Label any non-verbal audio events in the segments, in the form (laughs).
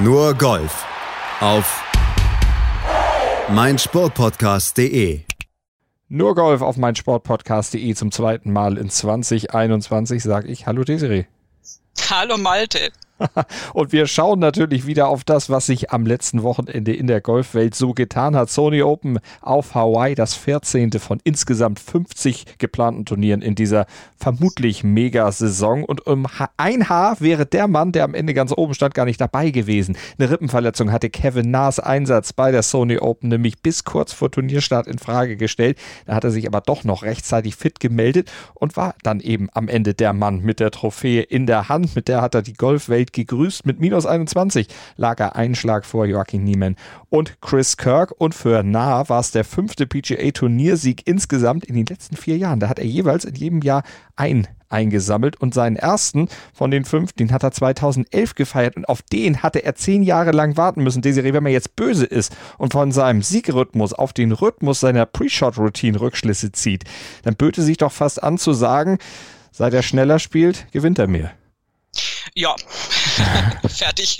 Nur Golf auf meinsportpodcast.de. Nur Golf auf meinsportpodcast.de zum zweiten Mal in 2021 sage ich Hallo Desiree. Hallo Malte. (laughs) Und wir schauen natürlich wieder auf das, was sich am letzten Wochenende in der Golfwelt so getan hat. Sony Open auf Hawaii, das 14. von insgesamt 50 geplanten Turnieren in dieser vermutlich Mega-Saison. Und um ein Haar wäre der Mann, der am Ende ganz oben stand, gar nicht dabei gewesen. Eine Rippenverletzung hatte Kevin Naas Einsatz bei der Sony Open nämlich bis kurz vor Turnierstart in Frage gestellt. Da hat er sich aber doch noch rechtzeitig fit gemeldet und war dann eben am Ende der Mann mit der Trophäe in der Hand. Mit der hat er die Golfwelt Welt gegrüßt. Mit minus 21 lag er einen Schlag vor Joachim Niemann und Chris Kirk. Und für Nah war es der fünfte PGA-Turniersieg insgesamt in den letzten vier Jahren. Da hat er jeweils in jedem Jahr ein eingesammelt und seinen ersten von den fünf, den hat er 2011 gefeiert und auf den hatte er zehn Jahre lang warten müssen. Desiree, wenn man jetzt böse ist und von seinem Siegrhythmus auf den Rhythmus seiner Pre-Shot-Routine Rückschlüsse zieht, dann böte sich doch fast an zu sagen, seit er schneller spielt, gewinnt er mehr. Ja, (laughs) fertig.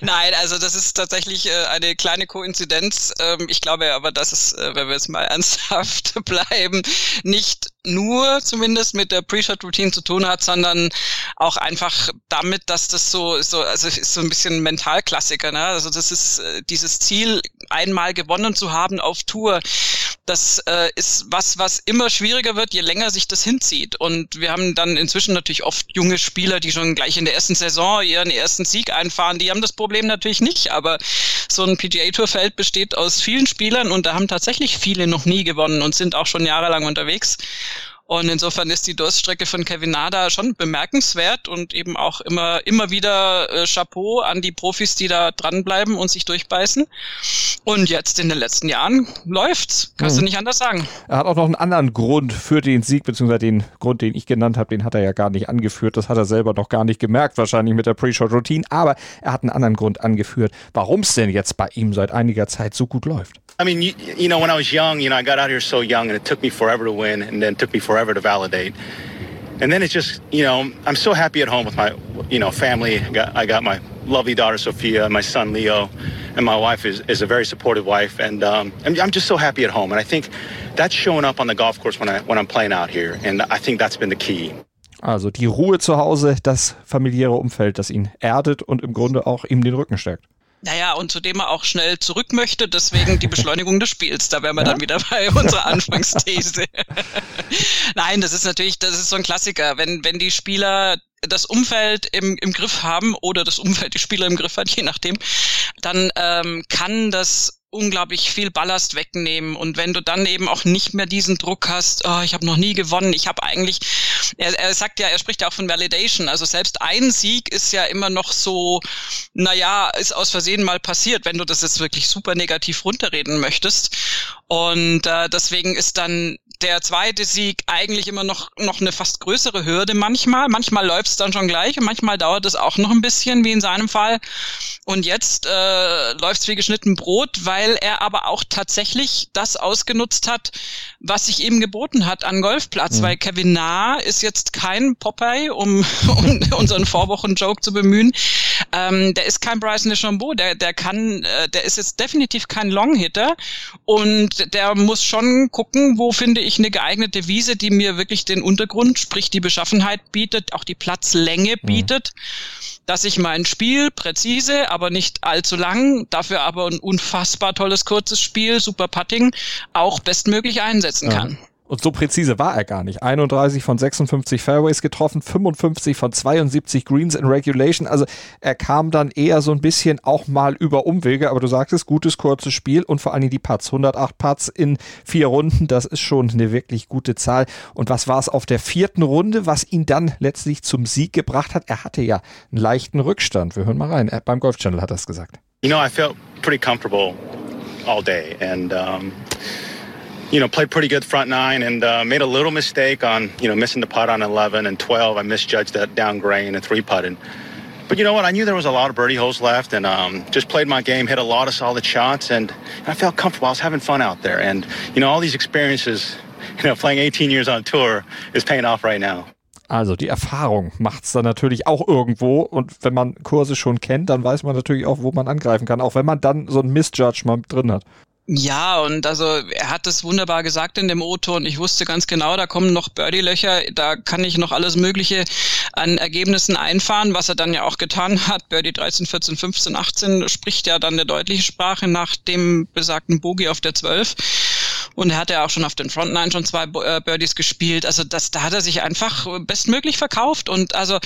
Nein, also das ist tatsächlich äh, eine kleine Koinzidenz. Ähm, ich glaube aber, dass es, äh, wenn wir jetzt mal (laughs) ernsthaft bleiben, nicht nur zumindest mit der Pre-Shot-Routine zu tun hat, sondern auch einfach damit, dass das so, so also ist so ein bisschen Mentalklassiker. Ne? Also das ist äh, dieses Ziel, einmal gewonnen zu haben auf Tour. Das äh, ist was, was immer schwieriger wird, je länger sich das hinzieht. Und wir haben dann inzwischen natürlich oft junge Spieler, die schon gleich in der ersten Saison ihren ersten Sieg einfahren. Die haben das Problem natürlich nicht, aber so ein PGA-Tour-Feld besteht aus vielen Spielern und da haben tatsächlich viele noch nie gewonnen und sind auch schon jahrelang unterwegs. Und insofern ist die Durststrecke von Kevin Nada schon bemerkenswert und eben auch immer, immer wieder äh, Chapeau an die Profis, die da dranbleiben und sich durchbeißen. Und jetzt in den letzten Jahren läuft's. Kannst mhm. du nicht anders sagen. Er hat auch noch einen anderen Grund für den Sieg, beziehungsweise den Grund, den ich genannt habe, den hat er ja gar nicht angeführt. Das hat er selber noch gar nicht gemerkt, wahrscheinlich mit der Pre-Shot-Routine. Aber er hat einen anderen Grund angeführt, warum es denn jetzt bei ihm seit einiger Zeit so gut läuft. I mean, you, you know, when I was young, you know, I got out here so young and it took me forever to win and then took me forever to validate. And then it's just, you know, I'm so happy at home with my, you know, family. I got, I got my lovely daughter Sophia, my son Leo, and my wife is, is a very supportive wife. And um, I'm just so happy at home. And I think that's showing up on the golf course when, I, when I'm playing out here. And I think that's been the key. Also die Ruhe zu Hause, das familiäre Umfeld, das ihn erdet und im Grunde auch ihm den Rücken stärkt. Naja, und zu dem er auch schnell zurück möchte, deswegen die Beschleunigung des Spiels. Da wären wir ja? dann wieder bei unserer Anfangsthese. (laughs) Nein, das ist natürlich, das ist so ein Klassiker. Wenn, wenn die Spieler das Umfeld im, im Griff haben oder das Umfeld die Spieler im Griff hat, je nachdem, dann ähm, kann das unglaublich viel Ballast wegnehmen und wenn du dann eben auch nicht mehr diesen Druck hast, oh, ich habe noch nie gewonnen, ich habe eigentlich, er, er sagt ja, er spricht ja auch von Validation, also selbst ein Sieg ist ja immer noch so, naja, ist aus Versehen mal passiert, wenn du das jetzt wirklich super negativ runterreden möchtest und äh, deswegen ist dann der zweite Sieg eigentlich immer noch, noch eine fast größere Hürde manchmal. Manchmal läuft es dann schon gleich und manchmal dauert es auch noch ein bisschen, wie in seinem Fall. Und jetzt äh, läuft es wie geschnitten Brot, weil er aber auch tatsächlich das ausgenutzt hat, was sich ihm geboten hat an Golfplatz. Mhm. Weil Kevin Nah ist jetzt kein Popeye, um, (laughs) um unseren Vorwochen-Joke zu bemühen. Ähm, der ist kein Bryson DeChambeau, der, der kann, äh, der ist jetzt definitiv kein Longhitter und der muss schon gucken, wo finde ich eine geeignete Wiese, die mir wirklich den Untergrund, sprich die Beschaffenheit bietet, auch die Platzlänge mhm. bietet, mhm. Dass ich mein Spiel präzise, aber nicht allzu lang, dafür aber ein unfassbar tolles kurzes Spiel, super Putting, auch bestmöglich einsetzen ja. kann. Und so präzise war er gar nicht. 31 von 56 Fairways getroffen, 55 von 72 Greens in Regulation. Also er kam dann eher so ein bisschen auch mal über Umwege. Aber du sagtest, gutes, kurzes Spiel und vor allen Dingen die Putts. 108 Putts in vier Runden, das ist schon eine wirklich gute Zahl. Und was war es auf der vierten Runde, was ihn dann letztlich zum Sieg gebracht hat? Er hatte ja einen leichten Rückstand. Wir hören mal rein. Er, beim Golf Channel hat es gesagt. You know, I felt pretty comfortable all day and um you know, played pretty good front nine and uh, made a little mistake on, you know, missing the putt on 11 and 12. I misjudged that down grain and three putted. But you know what? I knew there was a lot of birdie holes left and um, just played my game, hit a lot of solid shots, and, I felt comfortable. I was having fun out there. And, you know, all these experiences, (laughs) you know, playing 18 years on tour is paying off right now. Also die Erfahrung macht es dann natürlich auch irgendwo und wenn man Kurse schon kennt, dann weiß man natürlich auch, wo man angreifen kann, auch wenn man dann so ein Misjudge mal drin hat. Ja, und also er hat es wunderbar gesagt in dem O-Ton. Ich wusste ganz genau, da kommen noch Birdie-Löcher, da kann ich noch alles Mögliche an Ergebnissen einfahren, was er dann ja auch getan hat. Birdie 13, 14, 15, 18 spricht ja dann eine deutliche Sprache nach dem besagten Bogey auf der 12. Und er hat ja auch schon auf den Front Nine schon zwei äh, Birdies gespielt. Also das, da hat er sich einfach bestmöglich verkauft. Und also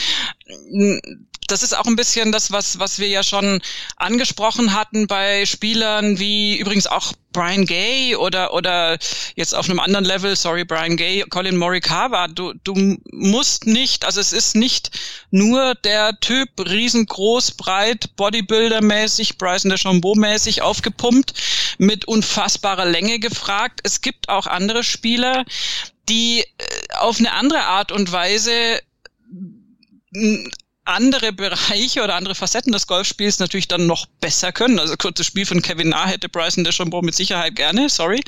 das ist auch ein bisschen das, was, was wir ja schon angesprochen hatten bei Spielern wie übrigens auch Brian Gay oder, oder jetzt auf einem anderen Level, sorry, Brian Gay, Colin Morikawa. Du, du musst nicht, also es ist nicht nur der Typ riesengroß, breit, Bodybuilder-mäßig, Bryson DeChambeau-mäßig aufgepumpt, mit unfassbarer Länge gefragt. Es gibt auch andere Spieler, die äh, auf eine andere Art und Weise 嗯 andere Bereiche oder andere Facetten des Golfspiels natürlich dann noch besser können. Also kurzes Spiel von Kevin Na hätte Bryson DeChambeau mit Sicherheit gerne, sorry.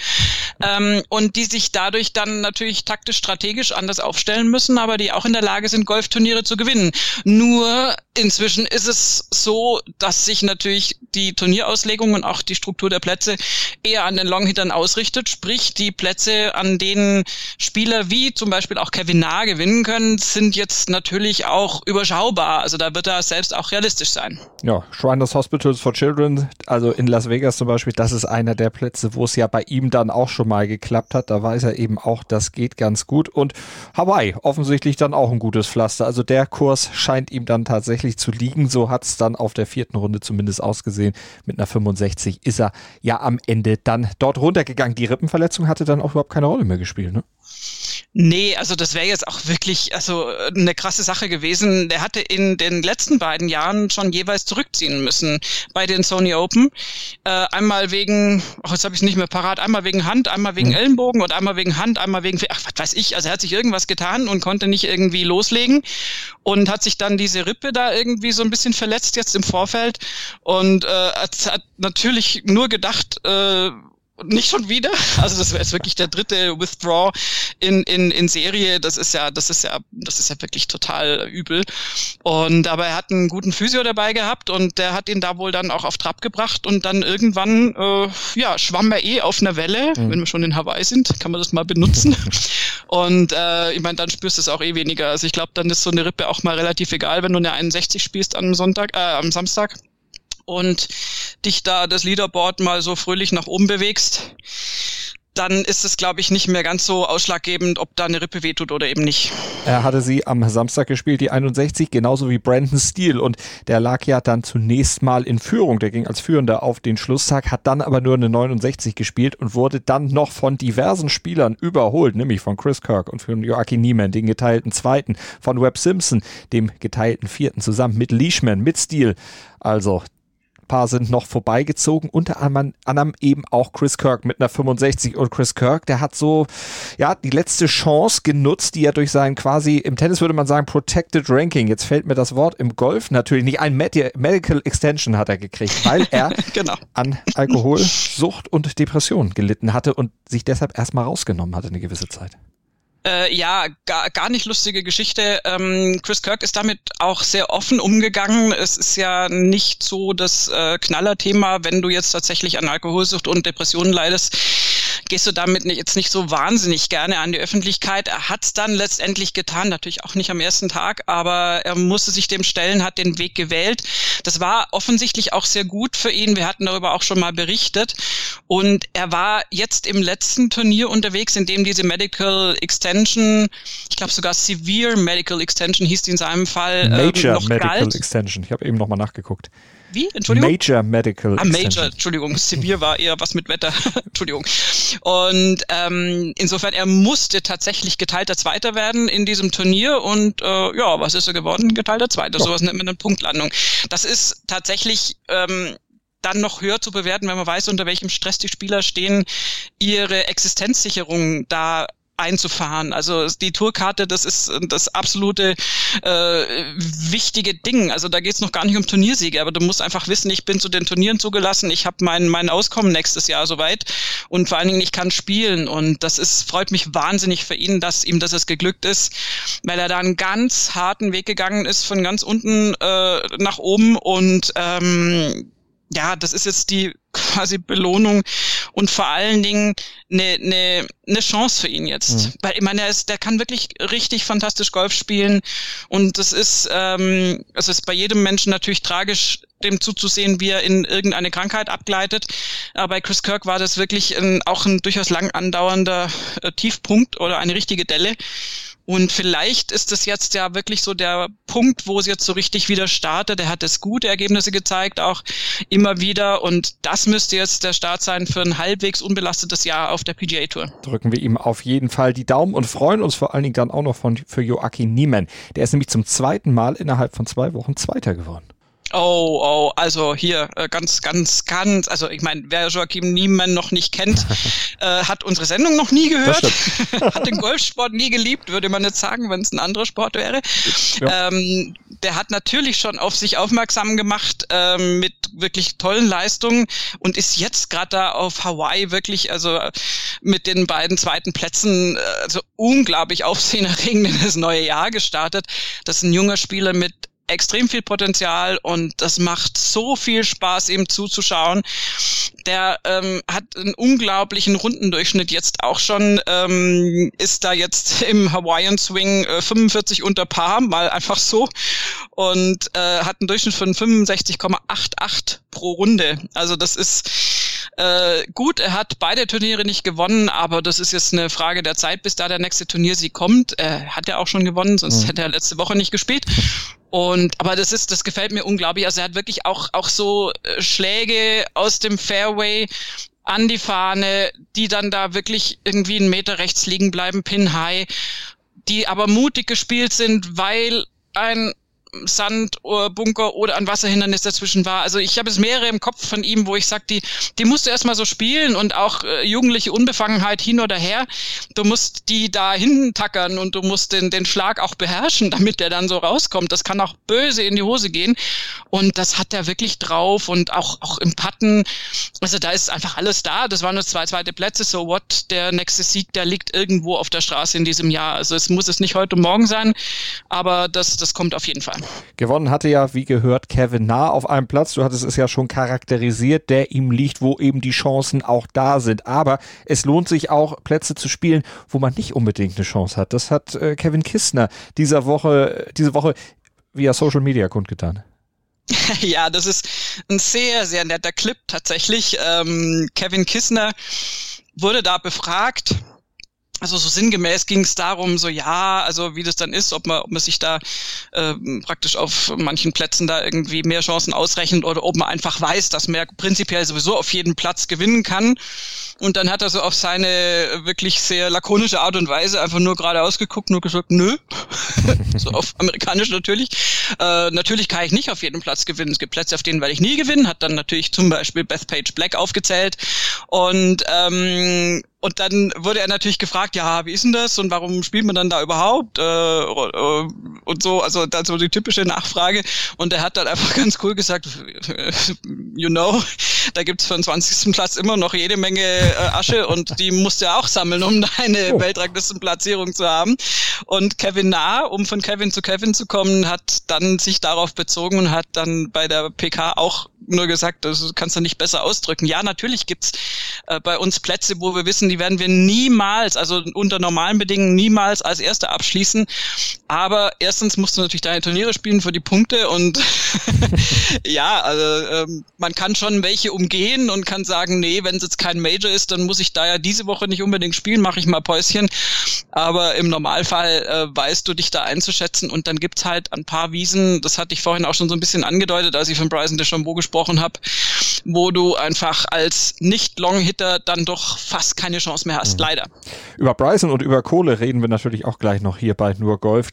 Ähm, und die sich dadurch dann natürlich taktisch strategisch anders aufstellen müssen, aber die auch in der Lage sind, Golfturniere zu gewinnen. Nur inzwischen ist es so, dass sich natürlich die Turnierauslegung und auch die Struktur der Plätze eher an den Longhittern ausrichtet. Sprich, die Plätze, an denen Spieler wie zum Beispiel auch Kevin Na gewinnen können, sind jetzt natürlich auch überschaubar war. Also da wird er selbst auch realistisch sein. Ja, Shriners Hospitals for Children, also in Las Vegas zum Beispiel, das ist einer der Plätze, wo es ja bei ihm dann auch schon mal geklappt hat. Da weiß er eben auch, das geht ganz gut. Und Hawaii, offensichtlich dann auch ein gutes Pflaster. Also der Kurs scheint ihm dann tatsächlich zu liegen. So hat es dann auf der vierten Runde zumindest ausgesehen. Mit einer 65 ist er ja am Ende dann dort runtergegangen. Die Rippenverletzung hatte dann auch überhaupt keine Rolle mehr gespielt, ne? Nee, also das wäre jetzt auch wirklich also eine krasse Sache gewesen. Der hatte in den letzten beiden Jahren schon jeweils zurückziehen müssen bei den Sony Open. Äh, einmal wegen, ach, jetzt habe ich es nicht mehr parat, einmal wegen Hand, einmal wegen. Ellenbogen und einmal wegen Hand, einmal wegen, ach, was weiß ich, also er hat sich irgendwas getan und konnte nicht irgendwie loslegen und hat sich dann diese Rippe da irgendwie so ein bisschen verletzt jetzt im Vorfeld und äh, hat, hat natürlich nur gedacht, äh, nicht schon wieder. (laughs) Also das wäre jetzt wirklich der dritte Withdraw in, in, in Serie. Das ist ja, das ist ja, das ist ja wirklich total übel. Und aber er hat einen guten Physio dabei gehabt und der hat ihn da wohl dann auch auf Trab gebracht und dann irgendwann, äh, ja, schwamm er eh auf einer Welle. Mhm. Wenn wir schon in Hawaii sind, kann man das mal benutzen. (laughs) und äh, ich meine, dann spürst du es auch eh weniger. Also ich glaube, dann ist so eine Rippe auch mal relativ egal, wenn du eine 61 spielst am Sonntag, äh, am Samstag und dich da das Leaderboard mal so fröhlich nach oben bewegst, dann ist es, glaube ich, nicht mehr ganz so ausschlaggebend, ob da eine Rippe wehtut oder eben nicht. Er hatte sie am Samstag gespielt, die 61, genauso wie Brandon Steele. Und der lag ja dann zunächst mal in Führung. Der ging als Führender auf den Schlusstag, hat dann aber nur eine 69 gespielt und wurde dann noch von diversen Spielern überholt, nämlich von Chris Kirk und von Joachim Niemann, den geteilten Zweiten, von Webb Simpson, dem geteilten Vierten, zusammen mit Leishman, mit Steele. Also paar sind noch vorbeigezogen, unter anderem eben auch Chris Kirk mit einer 65 und Chris Kirk, der hat so, ja, die letzte Chance genutzt, die er durch sein quasi, im Tennis würde man sagen, Protected Ranking, jetzt fällt mir das Wort, im Golf natürlich nicht, ein Medi Medical Extension hat er gekriegt, weil er (laughs) genau. an Alkoholsucht und Depression gelitten hatte und sich deshalb erstmal rausgenommen hatte eine gewisse Zeit. Äh, ja, gar, gar nicht lustige Geschichte. Ähm, Chris Kirk ist damit auch sehr offen umgegangen. Es ist ja nicht so das äh, Knallerthema, wenn du jetzt tatsächlich an Alkoholsucht und Depressionen leidest gehst du damit nicht, jetzt nicht so wahnsinnig gerne an die Öffentlichkeit. Er hat es dann letztendlich getan, natürlich auch nicht am ersten Tag, aber er musste sich dem stellen, hat den Weg gewählt. Das war offensichtlich auch sehr gut für ihn. Wir hatten darüber auch schon mal berichtet. Und er war jetzt im letzten Turnier unterwegs, in dem diese Medical Extension, ich glaube sogar Severe Medical Extension hieß die in seinem Fall. Major ähm, noch Medical galt. Extension. Ich habe eben nochmal nachgeguckt. Wie? Entschuldigung? Major Medical. Ah, Major, Entschuldigung. (laughs) Severe war eher was mit Wetter. (laughs) Entschuldigung. Und ähm, insofern, er musste tatsächlich geteilter Zweiter werden in diesem Turnier. Und äh, ja, was ist er geworden? Geteilter Zweiter. Sowas nennt man eine Punktlandung. Das ist tatsächlich ähm, dann noch höher zu bewerten, wenn man weiß, unter welchem Stress die Spieler stehen, ihre Existenzsicherung da einzufahren. Also die Tourkarte, das ist das absolute äh, wichtige Ding. Also da geht's noch gar nicht um Turniersiege, aber du musst einfach wissen, ich bin zu den Turnieren zugelassen, ich habe mein, mein Auskommen nächstes Jahr soweit und vor allen Dingen ich kann spielen und das ist freut mich wahnsinnig für ihn, dass ihm das es geglückt ist, weil er da einen ganz harten Weg gegangen ist von ganz unten äh, nach oben und ähm, ja, das ist jetzt die quasi Belohnung und vor allen Dingen eine, eine, eine Chance für ihn jetzt. Mhm. Weil ich meine, er ist, der kann wirklich richtig fantastisch Golf spielen und das ist, ähm, es ist bei jedem Menschen natürlich tragisch, dem zuzusehen, wie er in irgendeine Krankheit abgleitet. Aber bei Chris Kirk war das wirklich ein, auch ein durchaus lang andauernder äh, Tiefpunkt oder eine richtige Delle. Und vielleicht ist es jetzt ja wirklich so der Punkt, wo es jetzt so richtig wieder startet. Er hat es gute Ergebnisse gezeigt, auch immer wieder. Und das müsste jetzt der Start sein für ein halbwegs unbelastetes Jahr auf der PGA Tour. Drücken wir ihm auf jeden Fall die Daumen und freuen uns vor allen Dingen dann auch noch von, für Joachim Niemann. Der ist nämlich zum zweiten Mal innerhalb von zwei Wochen Zweiter geworden. Oh, oh, also hier äh, ganz, ganz, ganz, also ich meine, wer Joachim Niemann noch nicht kennt, (laughs) äh, hat unsere Sendung noch nie gehört, (laughs) hat den Golfsport nie geliebt, würde man jetzt sagen, wenn es ein anderer Sport wäre. Ja. Ähm, der hat natürlich schon auf sich aufmerksam gemacht ähm, mit wirklich tollen Leistungen und ist jetzt gerade da auf Hawaii wirklich, also mit den beiden zweiten Plätzen, äh, also unglaublich (laughs) aufsehenerregend in das neue Jahr gestartet. Das ist ein junger Spieler mit extrem viel Potenzial und das macht so viel Spaß, ihm zuzuschauen. Der ähm, hat einen unglaublichen Rundendurchschnitt jetzt auch schon, ähm, ist da jetzt im Hawaiian Swing äh, 45 unter Paar, mal einfach so und äh, hat einen Durchschnitt von 65,88 pro Runde. Also das ist äh, gut, er hat beide Turniere nicht gewonnen, aber das ist jetzt eine Frage der Zeit, bis da der nächste Turniersieg kommt. Äh, hat er auch schon gewonnen, sonst mhm. hätte er letzte Woche nicht gespielt. Und aber das ist, das gefällt mir unglaublich. Also er hat wirklich auch auch so äh, Schläge aus dem Fairway an die Fahne, die dann da wirklich irgendwie einen Meter rechts liegen bleiben, pin high, die aber mutig gespielt sind, weil ein Sandbunker oder ein Wasserhindernis dazwischen war. Also ich habe es mehrere im Kopf von ihm, wo ich sage, die, die musst du erstmal so spielen und auch äh, jugendliche Unbefangenheit hin oder her. Du musst die da hinten tackern und du musst den, den Schlag auch beherrschen, (laughs) damit der dann so rauskommt. Das kann auch böse in die Hose gehen. Und das hat er wirklich drauf und auch, auch im Patten. Also da ist einfach alles da. Das waren nur zwei zweite Plätze. So what? Der nächste Sieg, der liegt irgendwo auf der Straße in diesem Jahr. Also es muss es nicht heute Morgen sein, aber das, das kommt auf jeden Fall. Gewonnen hatte ja, wie gehört, Kevin Nah auf einem Platz. Du hattest es ja schon charakterisiert, der ihm liegt, wo eben die Chancen auch da sind. Aber es lohnt sich auch, Plätze zu spielen, wo man nicht unbedingt eine Chance hat. Das hat äh, Kevin Kistner dieser Woche, diese Woche via Social Media kundgetan. (laughs) Ja, das ist ein sehr, sehr netter Clip tatsächlich. Ähm, Kevin Kistner wurde da befragt also so sinngemäß ging es darum, so ja, also wie das dann ist, ob man, ob man sich da äh, praktisch auf manchen Plätzen da irgendwie mehr Chancen ausrechnet oder ob man einfach weiß, dass man prinzipiell sowieso auf jeden Platz gewinnen kann. Und dann hat er so auf seine wirklich sehr lakonische Art und Weise einfach nur geradeaus geguckt, nur gesagt, nö. (laughs) so auf amerikanisch natürlich. Äh, natürlich kann ich nicht auf jedem Platz gewinnen. Es gibt Plätze, auf denen werde ich nie gewinnen. Hat dann natürlich zum Beispiel Bethpage Black aufgezählt. Und ähm, und dann wurde er natürlich gefragt, ja, wie ist denn das und warum spielt man dann da überhaupt? Äh, äh, und so, also dann so die typische Nachfrage. Und er hat dann einfach (laughs) ganz cool gesagt, (laughs) you know, da gibt's für den 20. Platz immer noch jede Menge äh, Asche und die musst du ja auch sammeln, um (laughs) deine oh. Weltranglistenplatzierung zu haben. Und Kevin Nah, um von Kevin zu Kevin zu kommen, hat dann sich darauf bezogen und hat dann bei der PK auch nur gesagt, das kannst du nicht besser ausdrücken. Ja, natürlich gibt's äh, bei uns Plätze, wo wir wissen, die werden wir niemals, also unter normalen Bedingungen niemals als Erster abschließen. Aber erstens musst du natürlich deine Turniere spielen für die Punkte und (laughs) (laughs) ja, also ähm, man kann schon welche umgehen und kann sagen, nee, wenn es jetzt kein Major ist, dann muss ich da ja diese Woche nicht unbedingt spielen, mache ich mal Päuschen. Aber im Normalfall äh, weißt du dich da einzuschätzen und dann gibt's halt ein paar Wiesen, das hatte ich vorhin auch schon so ein bisschen angedeutet, als ich von Bryson DeChambeau gesprochen habe, wo du einfach als Nicht-Long-Hitter dann doch fast keine Chance mehr hast, mhm. leider. Über Bryson und über Kohle reden wir natürlich auch gleich noch hier bei Nur Golf.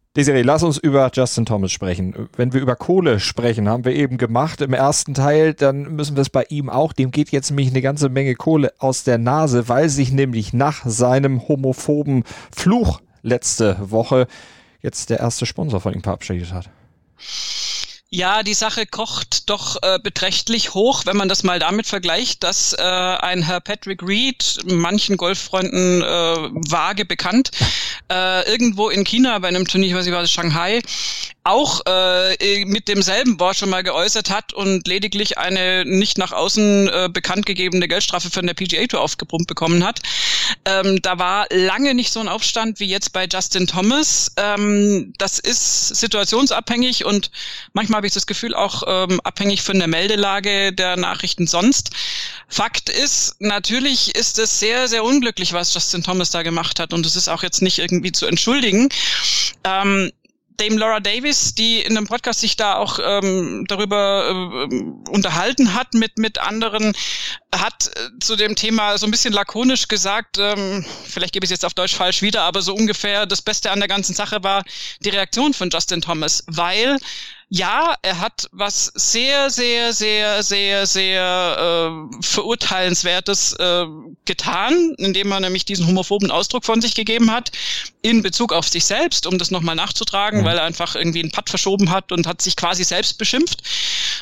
Desiree, lass uns über Justin Thomas sprechen. Wenn wir über Kohle sprechen, haben wir eben gemacht im ersten Teil, dann müssen wir es bei ihm auch. Dem geht jetzt nämlich eine ganze Menge Kohle aus der Nase, weil sich nämlich nach seinem homophoben Fluch letzte Woche jetzt der erste Sponsor von ihm verabschiedet hat. Ja, die Sache kocht doch äh, beträchtlich hoch, wenn man das mal damit vergleicht, dass äh, ein Herr Patrick Reed, manchen Golffreunden äh, vage bekannt, äh, irgendwo in China bei einem Turnier, ich weiß nicht, war das Shanghai, auch äh, mit demselben Wort schon mal geäußert hat und lediglich eine nicht nach außen äh, bekannt gegebene Geldstrafe von der PGA Tour aufgepumpt bekommen hat. Ähm, da war lange nicht so ein Aufstand wie jetzt bei Justin Thomas. Ähm, das ist situationsabhängig und manchmal habe ich das Gefühl auch ähm, abhängig von der Meldelage der Nachrichten sonst. Fakt ist, natürlich ist es sehr, sehr unglücklich, was Justin Thomas da gemacht hat und es ist auch jetzt nicht irgendwie zu entschuldigen. Ähm, Dame Laura Davis, die in einem Podcast sich da auch ähm, darüber äh, unterhalten hat mit mit anderen, hat äh, zu dem Thema so ein bisschen lakonisch gesagt, ähm, vielleicht gebe ich es jetzt auf Deutsch falsch wieder, aber so ungefähr das Beste an der ganzen Sache war die Reaktion von Justin Thomas, weil ja, er hat was sehr, sehr, sehr, sehr, sehr äh, verurteilenswertes äh, getan, indem er nämlich diesen homophoben Ausdruck von sich gegeben hat in Bezug auf sich selbst, um das nochmal nachzutragen, mhm. weil er einfach irgendwie einen Putt verschoben hat und hat sich quasi selbst beschimpft,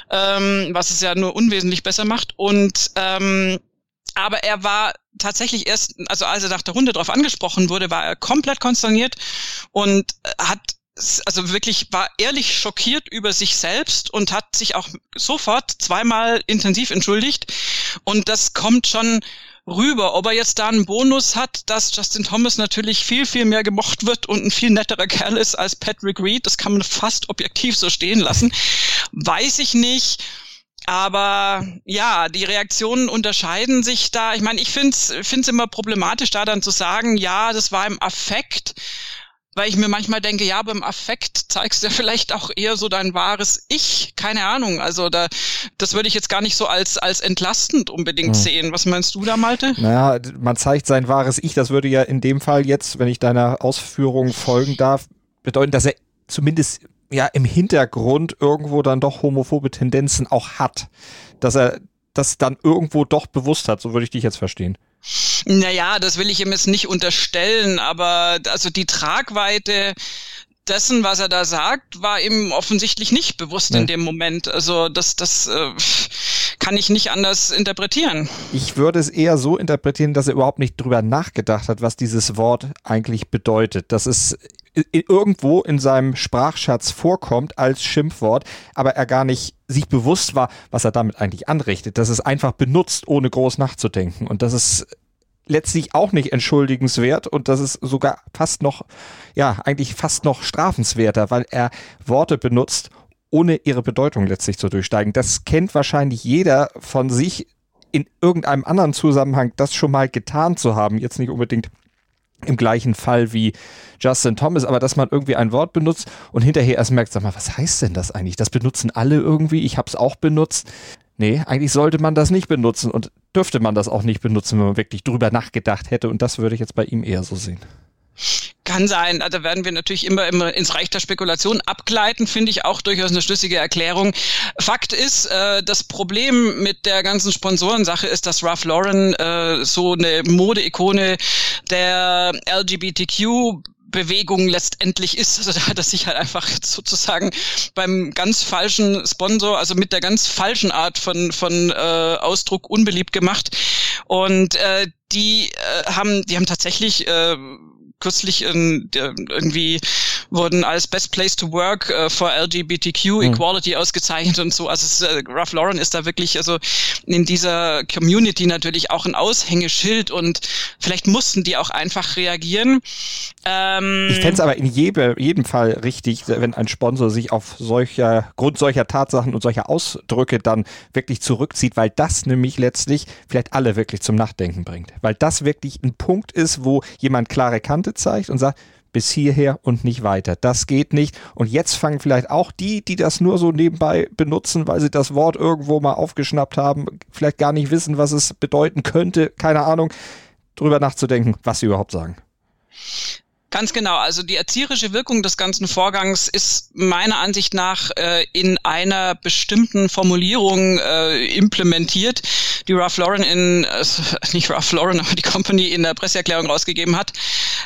ähm, was es ja nur unwesentlich besser macht. Und ähm, aber er war tatsächlich erst, also als er nach der Runde darauf angesprochen wurde, war er komplett konsterniert und hat also wirklich war ehrlich schockiert über sich selbst und hat sich auch sofort zweimal intensiv entschuldigt. Und das kommt schon rüber. Ob er jetzt da einen Bonus hat, dass Justin Thomas natürlich viel, viel mehr gemocht wird und ein viel netterer Kerl ist als Patrick Reed, das kann man fast objektiv so stehen lassen, weiß ich nicht. Aber ja, die Reaktionen unterscheiden sich da. Ich meine, ich finde es immer problematisch, da dann zu sagen, ja, das war im Affekt weil ich mir manchmal denke, ja, beim Affekt zeigst du ja vielleicht auch eher so dein wahres Ich. Keine Ahnung. Also da, das würde ich jetzt gar nicht so als, als entlastend unbedingt hm. sehen. Was meinst du da, Malte? Naja, man zeigt sein wahres Ich. Das würde ja in dem Fall jetzt, wenn ich deiner Ausführung folgen darf, bedeuten, dass er zumindest ja im Hintergrund irgendwo dann doch homophobe Tendenzen auch hat. Dass er das dann irgendwo doch bewusst hat. So würde ich dich jetzt verstehen. Naja, das will ich ihm jetzt nicht unterstellen, aber also die Tragweite dessen, was er da sagt, war ihm offensichtlich nicht bewusst nee. in dem Moment. Also das, das äh, kann ich nicht anders interpretieren. Ich würde es eher so interpretieren, dass er überhaupt nicht drüber nachgedacht hat, was dieses Wort eigentlich bedeutet. Dass es irgendwo in seinem Sprachschatz vorkommt als Schimpfwort, aber er gar nicht sich bewusst war, was er damit eigentlich anrichtet. Dass es einfach benutzt, ohne groß nachzudenken. Und das ist letztlich auch nicht entschuldigenswert und das ist sogar fast noch, ja, eigentlich fast noch strafenswerter, weil er Worte benutzt, ohne ihre Bedeutung letztlich zu durchsteigen. Das kennt wahrscheinlich jeder von sich in irgendeinem anderen Zusammenhang, das schon mal getan zu haben. Jetzt nicht unbedingt im gleichen Fall wie Justin Thomas, aber dass man irgendwie ein Wort benutzt und hinterher erst merkt, sag mal, was heißt denn das eigentlich? Das benutzen alle irgendwie, ich habe es auch benutzt. Nee, eigentlich sollte man das nicht benutzen und dürfte man das auch nicht benutzen, wenn man wirklich drüber nachgedacht hätte und das würde ich jetzt bei ihm eher so sehen. Kann sein. Also da werden wir natürlich immer, immer ins Reich der Spekulation abgleiten, finde ich auch durchaus eine schlüssige Erklärung. Fakt ist, äh, das Problem mit der ganzen Sponsorensache ist, dass Ralph Lauren äh, so eine Modeikone der LGBTQ Bewegung letztendlich ist. Also da hat er sich halt einfach (laughs) sozusagen beim ganz falschen Sponsor, also mit der ganz falschen Art von, von äh, Ausdruck unbeliebt gemacht. Und äh, die äh, haben, die haben tatsächlich äh, kürzlich in, irgendwie wurden als Best Place to Work äh, for LGBTQ mhm. Equality ausgezeichnet und so. Also es, äh, Ralph Lauren ist da wirklich also in dieser Community natürlich auch ein Aushängeschild und vielleicht mussten die auch einfach reagieren. Ähm, ich fände es aber in jede, jedem Fall richtig, wenn ein Sponsor sich auf solcher Grund solcher Tatsachen und solcher Ausdrücke dann wirklich zurückzieht, weil das nämlich letztlich vielleicht alle wirklich zum Nachdenken bringt. Weil das wirklich ein Punkt ist, wo jemand klare Kante zeigt und sagt, bis hierher und nicht weiter. Das geht nicht. Und jetzt fangen vielleicht auch die, die das nur so nebenbei benutzen, weil sie das Wort irgendwo mal aufgeschnappt haben, vielleicht gar nicht wissen, was es bedeuten könnte, keine Ahnung, drüber nachzudenken, was sie überhaupt sagen. Ganz genau. Also die erzieherische Wirkung des ganzen Vorgangs ist meiner Ansicht nach äh, in einer bestimmten Formulierung äh, implementiert, die Ralph Lauren in, äh, (laughs) nicht Ralph Lauren, aber die Company in der Presseerklärung rausgegeben hat.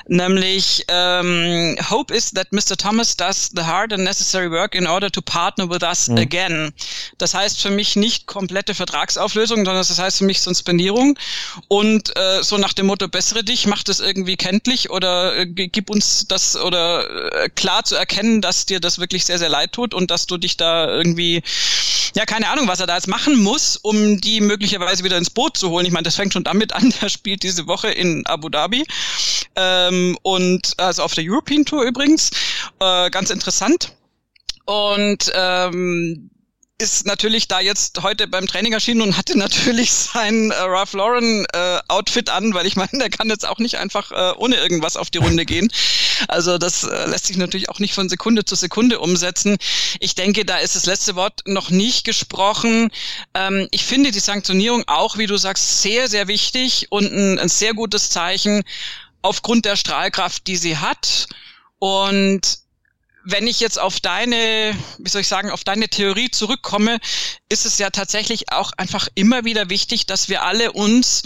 Nämlich, ähm, Hope is that Mr. Thomas does the hard and necessary work in order to partner with us mhm. again. Das heißt für mich nicht komplette Vertragsauflösung, sondern das heißt für mich Suspendierung. Und äh, so nach dem Motto, bessere dich, macht es irgendwie kenntlich oder äh, gib uns das oder äh, klar zu erkennen, dass dir das wirklich sehr, sehr leid tut und dass du dich da irgendwie, ja, keine Ahnung, was er da jetzt machen muss, um die möglicherweise wieder ins Boot zu holen. Ich meine, das fängt schon damit an, (laughs) der spielt diese Woche in Abu Dhabi ähm, und also auf der European Tour übrigens. Äh, ganz interessant. Und ähm, ist natürlich da jetzt heute beim Training erschienen und hatte natürlich (laughs) sein äh, Ralph Lauren äh, Outfit an, weil ich meine, der kann jetzt auch nicht einfach äh, ohne irgendwas auf die Runde gehen. Also das äh, lässt sich natürlich auch nicht von Sekunde zu Sekunde umsetzen. Ich denke, da ist das letzte Wort noch nicht gesprochen. Ähm, ich finde die Sanktionierung auch, wie du sagst, sehr, sehr wichtig und ein, ein sehr gutes Zeichen aufgrund der Strahlkraft, die sie hat. Und wenn ich jetzt auf deine, wie soll ich sagen, auf deine Theorie zurückkomme, ist es ja tatsächlich auch einfach immer wieder wichtig, dass wir alle uns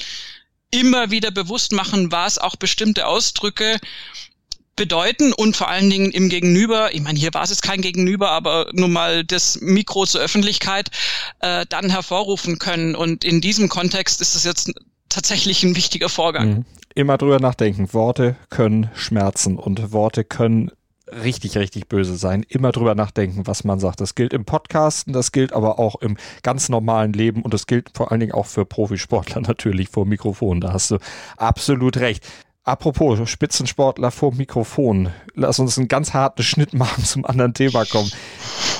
immer wieder bewusst machen, was auch bestimmte Ausdrücke bedeuten und vor allen Dingen im Gegenüber, ich meine, hier war es jetzt kein Gegenüber, aber nur mal das Mikro zur Öffentlichkeit äh, dann hervorrufen können. Und in diesem Kontext ist es jetzt tatsächlich ein wichtiger Vorgang. Mhm. Immer drüber nachdenken. Worte können schmerzen und Worte können richtig, richtig böse sein. Immer drüber nachdenken, was man sagt. Das gilt im Podcasten, das gilt aber auch im ganz normalen Leben und das gilt vor allen Dingen auch für Profisportler (laughs) natürlich vor Mikrofon. Da hast du absolut recht. Apropos Spitzensportler vor Mikrofon. Lass uns einen ganz harten Schnitt machen (laughs) zum anderen Thema kommen.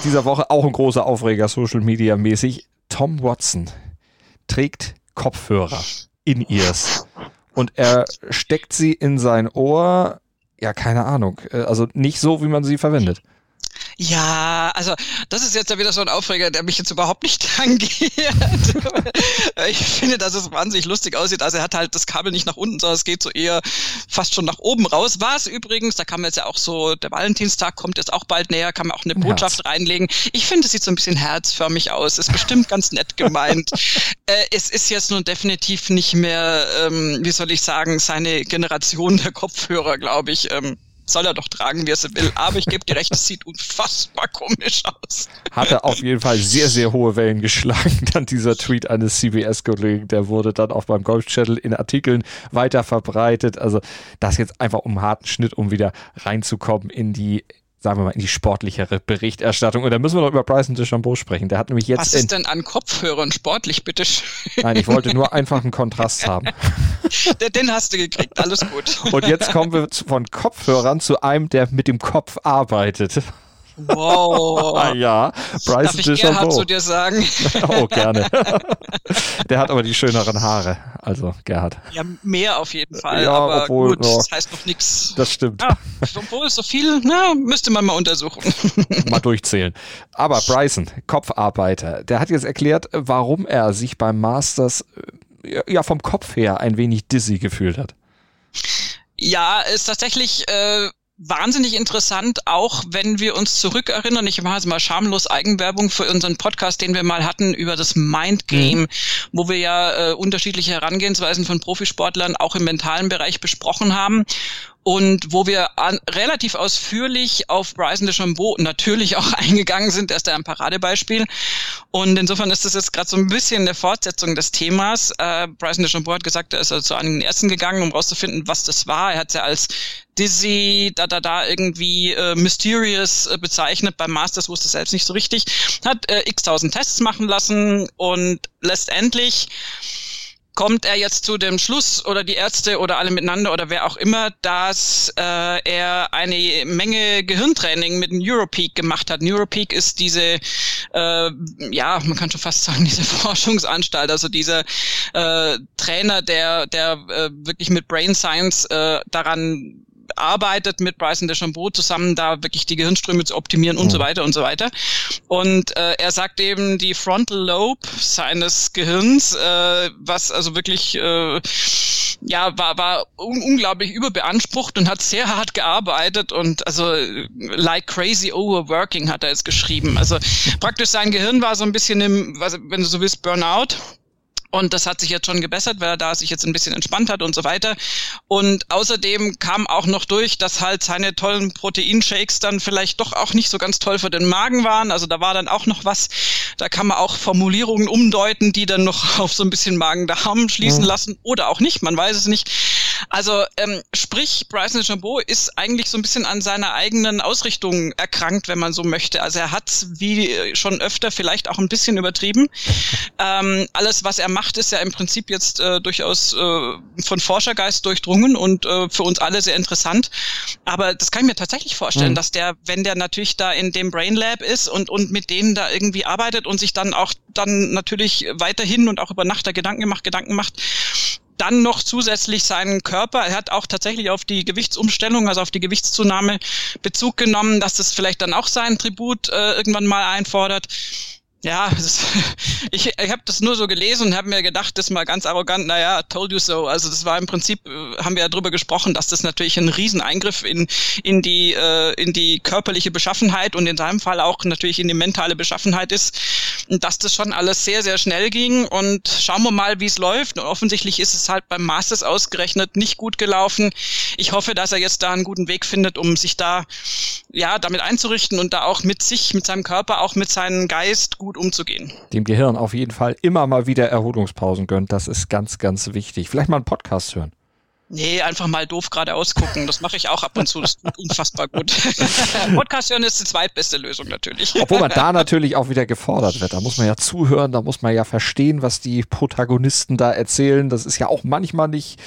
Dieser Woche auch ein großer Aufreger Social Media mäßig. Tom Watson trägt Kopfhörer in ears und er steckt sie in sein Ohr ja, keine Ahnung. Äh, also nicht so, wie man sie verwendet. Ja, also das ist jetzt ja wieder so ein Aufreger, der mich jetzt überhaupt nicht (laughs) tangiert. ich finde, dass es wahnsinnig lustig aussieht. Also er hat halt das Kabel nicht nach unten, sondern es geht so eher fast schon nach oben raus. War es übrigens, da kann man jetzt ja auch so, der Valentinstag kommt jetzt auch bald näher, kann man auch eine Botschaft Herz. reinlegen. Ich finde, es sieht so ein bisschen herzförmig aus. Ist bestimmt ganz nett gemeint. (laughs) äh, es ist jetzt nun definitiv nicht mehr, ähm, wie soll ich sagen, seine Generation der Kopfhörer, glaube ich. Ähm, soll er doch tragen, wie er es will. Aber ich gebe dir recht, es sieht unfassbar komisch aus. Hatte auf jeden Fall sehr, sehr hohe Wellen geschlagen. Dann dieser Tweet eines CBS-Kollegen, der wurde dann auch beim Golf Channel in Artikeln weiter verbreitet. Also das jetzt einfach um einen harten Schnitt, um wieder reinzukommen in die sagen wir mal, in die sportlichere Berichterstattung. Und da müssen wir noch über Bryson DeChambeau sprechen. Der hat nämlich jetzt. Was ist denn an Kopfhörern sportlich, bitte? Nein, ich wollte nur einfach einen Kontrast (laughs) haben. Den hast du gekriegt, alles gut. Und jetzt kommen wir von Kopfhörern zu einem, der mit dem Kopf arbeitet. Wow. (laughs) ja, Bryson Darf ich Gerhard zu dir sagen? (laughs) oh, gerne. (laughs) Der hat aber die schöneren Haare, also Gerhard. Ja, mehr auf jeden Fall, ja, aber obwohl, gut, no, das heißt noch nichts. Das stimmt. Ja, obwohl so viel, na, müsste man mal untersuchen. mal durchzählen. Aber Bryson, Kopfarbeiter, der hat jetzt erklärt, warum er sich beim Masters äh, ja vom Kopf her ein wenig dizzy gefühlt hat. Ja, ist tatsächlich äh, wahnsinnig interessant, auch wenn wir uns zurückerinnern. Ich mache jetzt mal schamlos Eigenwerbung für unseren Podcast, den wir mal hatten über das Mind Game, mhm. wo wir ja äh, unterschiedliche Herangehensweisen von Profisportlern auch im mentalen Bereich besprochen haben und wo wir an, relativ ausführlich auf Bryson DeChambeau natürlich auch (laughs) eingegangen sind. Er ist da ein Paradebeispiel. Und insofern ist das jetzt gerade so ein bisschen eine Fortsetzung des Themas. Äh, Bryson DeChambeau hat gesagt, er ist also zu einigen Ärzten gegangen, um rauszufinden, was das war. Er hat es ja als dizzy, da, da, da irgendwie äh, mysterious äh, bezeichnet. Beim Masters wusste es selbst nicht so richtig. Hat äh, x tausend Tests machen lassen und letztendlich kommt er jetzt zu dem Schluss oder die Ärzte oder alle miteinander oder wer auch immer, dass äh, er eine Menge Gehirntraining mit Neuropeak gemacht hat. Neuropeak ist diese, äh, ja, man kann schon fast sagen, (laughs) diese Forschungsanstalt, also dieser äh, Trainer, der, der äh, wirklich mit Brain Science äh, daran arbeitet mit Bryson DeChambeau zusammen, da wirklich die Gehirnströme zu optimieren und mhm. so weiter und so weiter. Und äh, er sagt eben, die Frontal Lobe seines Gehirns, äh, was also wirklich äh, ja war war un unglaublich überbeansprucht und hat sehr hart gearbeitet und also like crazy overworking hat er jetzt geschrieben. Also praktisch sein Gehirn war so ein bisschen im, wenn du so willst, Burnout. Und das hat sich jetzt schon gebessert, weil er da sich jetzt ein bisschen entspannt hat und so weiter. Und außerdem kam auch noch durch, dass halt seine tollen Proteinshakes dann vielleicht doch auch nicht so ganz toll für den Magen waren. Also da war dann auch noch was, da kann man auch Formulierungen umdeuten, die dann noch (laughs) auf so ein bisschen Magen-Darm schließen mhm. lassen oder auch nicht, man weiß es nicht. Also ähm, sprich, Bryson DeChambeau ist eigentlich so ein bisschen an seiner eigenen Ausrichtung erkrankt, wenn man so möchte. Also er hat wie schon öfter vielleicht auch ein bisschen übertrieben. Ähm, alles, was er macht, ist ja im Prinzip jetzt äh, durchaus äh, von Forschergeist durchdrungen und äh, für uns alle sehr interessant. Aber das kann ich mir tatsächlich vorstellen, mhm. dass der, wenn der natürlich da in dem Brain Lab ist und, und mit denen da irgendwie arbeitet und sich dann auch dann natürlich weiterhin und auch über Nacht da Gedanken gemacht, Gedanken macht, dann noch zusätzlich seinen Körper. Er hat auch tatsächlich auf die Gewichtsumstellung, also auf die Gewichtszunahme Bezug genommen, dass das vielleicht dann auch seinen Tribut äh, irgendwann mal einfordert. Ja, (laughs) ist, ich, ich habe das nur so gelesen und habe mir gedacht, das mal ganz arrogant, naja, told you so. Also das war im Prinzip, äh, haben wir ja drüber gesprochen, dass das natürlich ein Rieseneingriff in, in, die, äh, in die körperliche Beschaffenheit und in seinem Fall auch natürlich in die mentale Beschaffenheit ist. Dass das schon alles sehr, sehr schnell ging. Und schauen wir mal, wie es läuft. Und offensichtlich ist es halt beim Masters ausgerechnet nicht gut gelaufen. Ich hoffe, dass er jetzt da einen guten Weg findet, um sich da ja damit einzurichten und da auch mit sich, mit seinem Körper, auch mit seinem Geist gut umzugehen. Dem Gehirn auf jeden Fall immer mal wieder Erholungspausen gönnt. Das ist ganz, ganz wichtig. Vielleicht mal einen Podcast hören. Nee, einfach mal doof gerade ausgucken. Das mache ich auch ab und zu. Das tut unfassbar gut. (laughs) Podcast hören ist die zweitbeste Lösung natürlich. Obwohl man da natürlich auch wieder gefordert wird. Da muss man ja zuhören, da muss man ja verstehen, was die Protagonisten da erzählen. Das ist ja auch manchmal nicht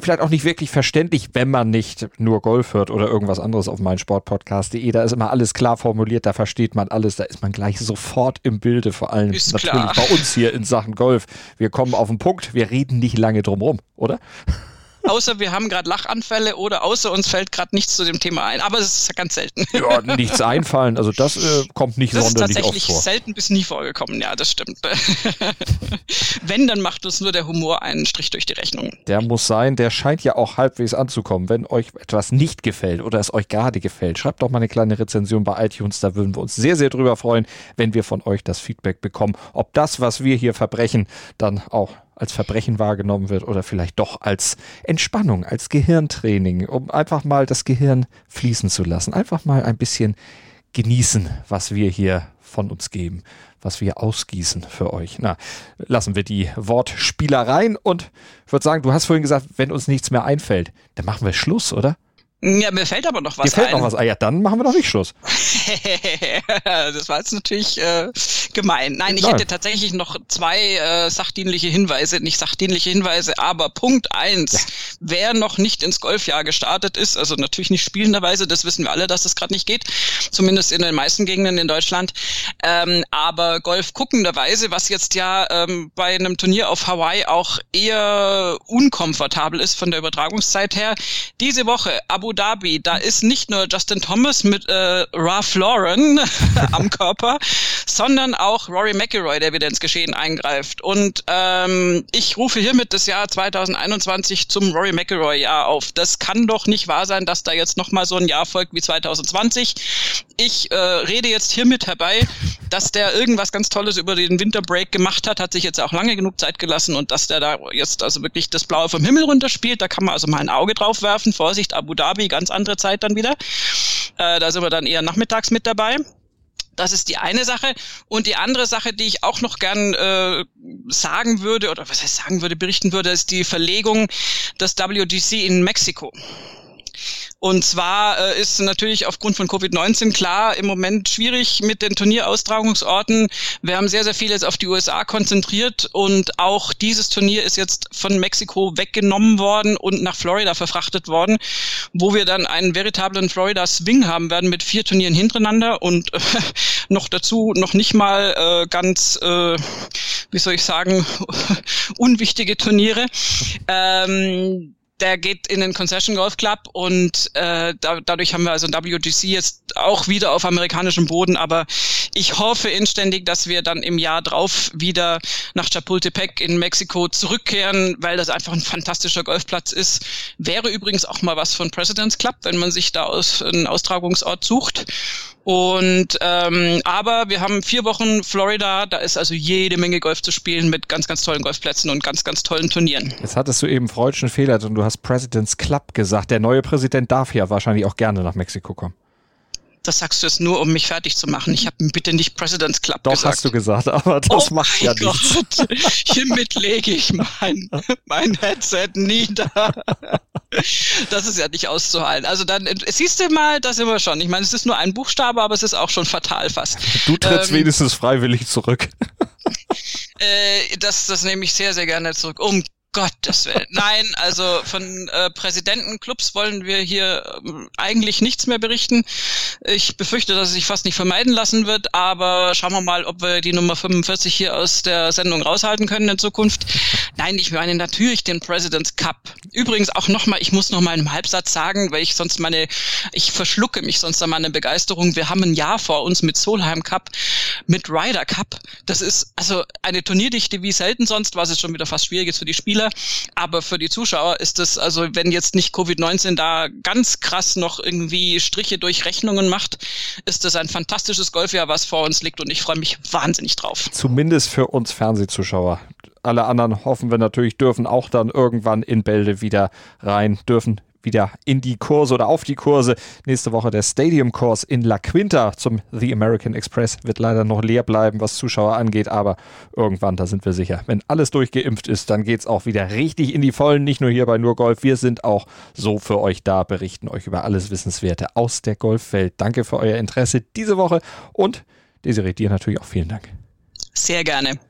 vielleicht auch nicht wirklich verständlich, wenn man nicht nur Golf hört oder irgendwas anderes auf meinsportpodcast.de. Da ist immer alles klar formuliert, da versteht man alles, da ist man gleich sofort im Bilde, vor allem ist natürlich klar. bei uns hier in Sachen Golf. Wir kommen auf den Punkt, wir reden nicht lange drum rum, oder? Außer wir haben gerade Lachanfälle oder außer uns fällt gerade nichts zu dem Thema ein. Aber es ist ganz selten. Ja, nichts einfallen. Also das äh, kommt nicht das sonderlich oft vor. Das ist tatsächlich selten bis nie vorgekommen. Ja, das stimmt. (laughs) Wenn, dann macht uns nur der Humor einen Strich durch die Rechnung. Der muss sein. Der scheint ja auch halbwegs anzukommen. Wenn euch etwas nicht gefällt oder es euch gerade gefällt, schreibt doch mal eine kleine Rezension bei iTunes. Da würden wir uns sehr, sehr drüber freuen, wenn wir von euch das Feedback bekommen, ob das, was wir hier verbrechen, dann auch als Verbrechen wahrgenommen wird oder vielleicht doch als Entspannung, als Gehirntraining, um einfach mal das Gehirn fließen zu lassen. Einfach mal ein bisschen genießen, was wir hier von uns geben, was wir ausgießen für euch. Na, lassen wir die Wortspielereien und ich würde sagen, du hast vorhin gesagt, wenn uns nichts mehr einfällt, dann machen wir Schluss, oder? Ja, mir fällt aber noch was Mir fällt ein. noch was ein. Ja, dann machen wir doch nicht Schluss. (laughs) das war jetzt natürlich äh, gemein. Nein, ich Nein. hätte tatsächlich noch zwei äh, sachdienliche Hinweise, nicht sachdienliche Hinweise, aber Punkt eins: ja. Wer noch nicht ins Golfjahr gestartet ist, also natürlich nicht spielenderweise, das wissen wir alle, dass das gerade nicht geht, zumindest in den meisten Gegenden in Deutschland, ähm, aber Golf guckenderweise, was jetzt ja ähm, bei einem Turnier auf Hawaii auch eher unkomfortabel ist von der Übertragungszeit her, diese Woche Abu Dhabi, da ist nicht nur Justin Thomas mit äh, Ralph Lauren (laughs) am Körper, sondern auch Rory McIlroy, der wieder ins Geschehen eingreift. Und ähm, ich rufe hiermit das Jahr 2021 zum Rory McIlroy-Jahr auf. Das kann doch nicht wahr sein, dass da jetzt nochmal so ein Jahr folgt wie 2020. Ich äh, rede jetzt hiermit herbei, dass der irgendwas ganz Tolles über den Winterbreak gemacht hat, hat sich jetzt auch lange genug Zeit gelassen und dass der da jetzt also wirklich das Blaue vom Himmel runterspielt. Da kann man also mal ein Auge drauf werfen. Vorsicht, Abu Dhabi ganz andere Zeit dann wieder. Äh, da sind wir dann eher nachmittags mit dabei. Das ist die eine Sache. Und die andere Sache, die ich auch noch gern äh, sagen würde, oder was heißt sagen würde, berichten würde, ist die Verlegung des WDC in Mexiko. Und zwar äh, ist natürlich aufgrund von Covid-19 klar im Moment schwierig mit den Turnieraustragungsorten. Wir haben sehr, sehr viel jetzt auf die USA konzentriert und auch dieses Turnier ist jetzt von Mexiko weggenommen worden und nach Florida verfrachtet worden, wo wir dann einen veritablen Florida Swing haben werden mit vier Turnieren hintereinander und äh, (laughs) noch dazu noch nicht mal äh, ganz, äh, wie soll ich sagen, (laughs) unwichtige Turniere. Ähm, der geht in den Concession Golf Club und äh, da, dadurch haben wir also ein WGC jetzt auch wieder auf amerikanischem Boden, aber ich hoffe inständig, dass wir dann im Jahr drauf wieder nach Chapultepec in Mexiko zurückkehren, weil das einfach ein fantastischer Golfplatz ist. Wäre übrigens auch mal was von President's Club, wenn man sich da aus, einen Austragungsort sucht. Und ähm, aber wir haben vier Wochen Florida, da ist also jede Menge Golf zu spielen mit ganz, ganz tollen Golfplätzen und ganz, ganz tollen Turnieren. Jetzt hattest du eben freudschen Fehler und du hast President's Club gesagt. Der neue Präsident darf ja wahrscheinlich auch gerne nach Mexiko kommen. Das sagst du jetzt nur, um mich fertig zu machen. Ich habe bitte nicht President's Club Doch, gesagt. hast du gesagt, aber das oh macht ja mein nichts. Gott. Hiermit lege ich mein, mein Headset nieder. Das ist ja nicht auszuhalten. Also dann, siehst du mal, da sind wir schon. Ich meine, es ist nur ein Buchstabe, aber es ist auch schon fatal fast. Du trittst Ähm, wenigstens freiwillig zurück. Äh, das, das nehme ich sehr, sehr gerne zurück. Um Gottes Willen. Nein, also von äh, Präsidentenclubs wollen wir hier ähm, eigentlich nichts mehr berichten. Ich befürchte, dass es sich fast nicht vermeiden lassen wird, aber schauen wir mal, ob wir die Nummer 45 hier aus der Sendung raushalten können in Zukunft. Nein, ich meine natürlich den President's Cup. Übrigens auch nochmal, ich muss noch mal einen Halbsatz sagen, weil ich sonst meine, ich verschlucke mich sonst an meine Begeisterung. Wir haben ein Jahr vor uns mit Solheim Cup, mit Ryder Cup. Das ist also eine Turnierdichte wie selten sonst, was es schon wieder fast schwierig ist für die Spieler. Aber für die Zuschauer ist es, also wenn jetzt nicht Covid-19 da ganz krass noch irgendwie Striche durch Rechnungen macht, ist das ein fantastisches Golfjahr, was vor uns liegt und ich freue mich wahnsinnig drauf. Zumindest für uns Fernsehzuschauer. Alle anderen hoffen wir natürlich, dürfen auch dann irgendwann in Bälde wieder rein, dürfen wieder in die Kurse oder auf die Kurse. Nächste Woche der Stadium Course in La Quinta zum The American Express wird leider noch leer bleiben, was Zuschauer angeht, aber irgendwann, da sind wir sicher. Wenn alles durchgeimpft ist, dann geht's auch wieder richtig in die Vollen, nicht nur hier bei Nur Golf. Wir sind auch so für euch da, berichten euch über alles Wissenswerte aus der Golfwelt. Danke für euer Interesse diese Woche und Desiree, dir natürlich auch vielen Dank. Sehr gerne.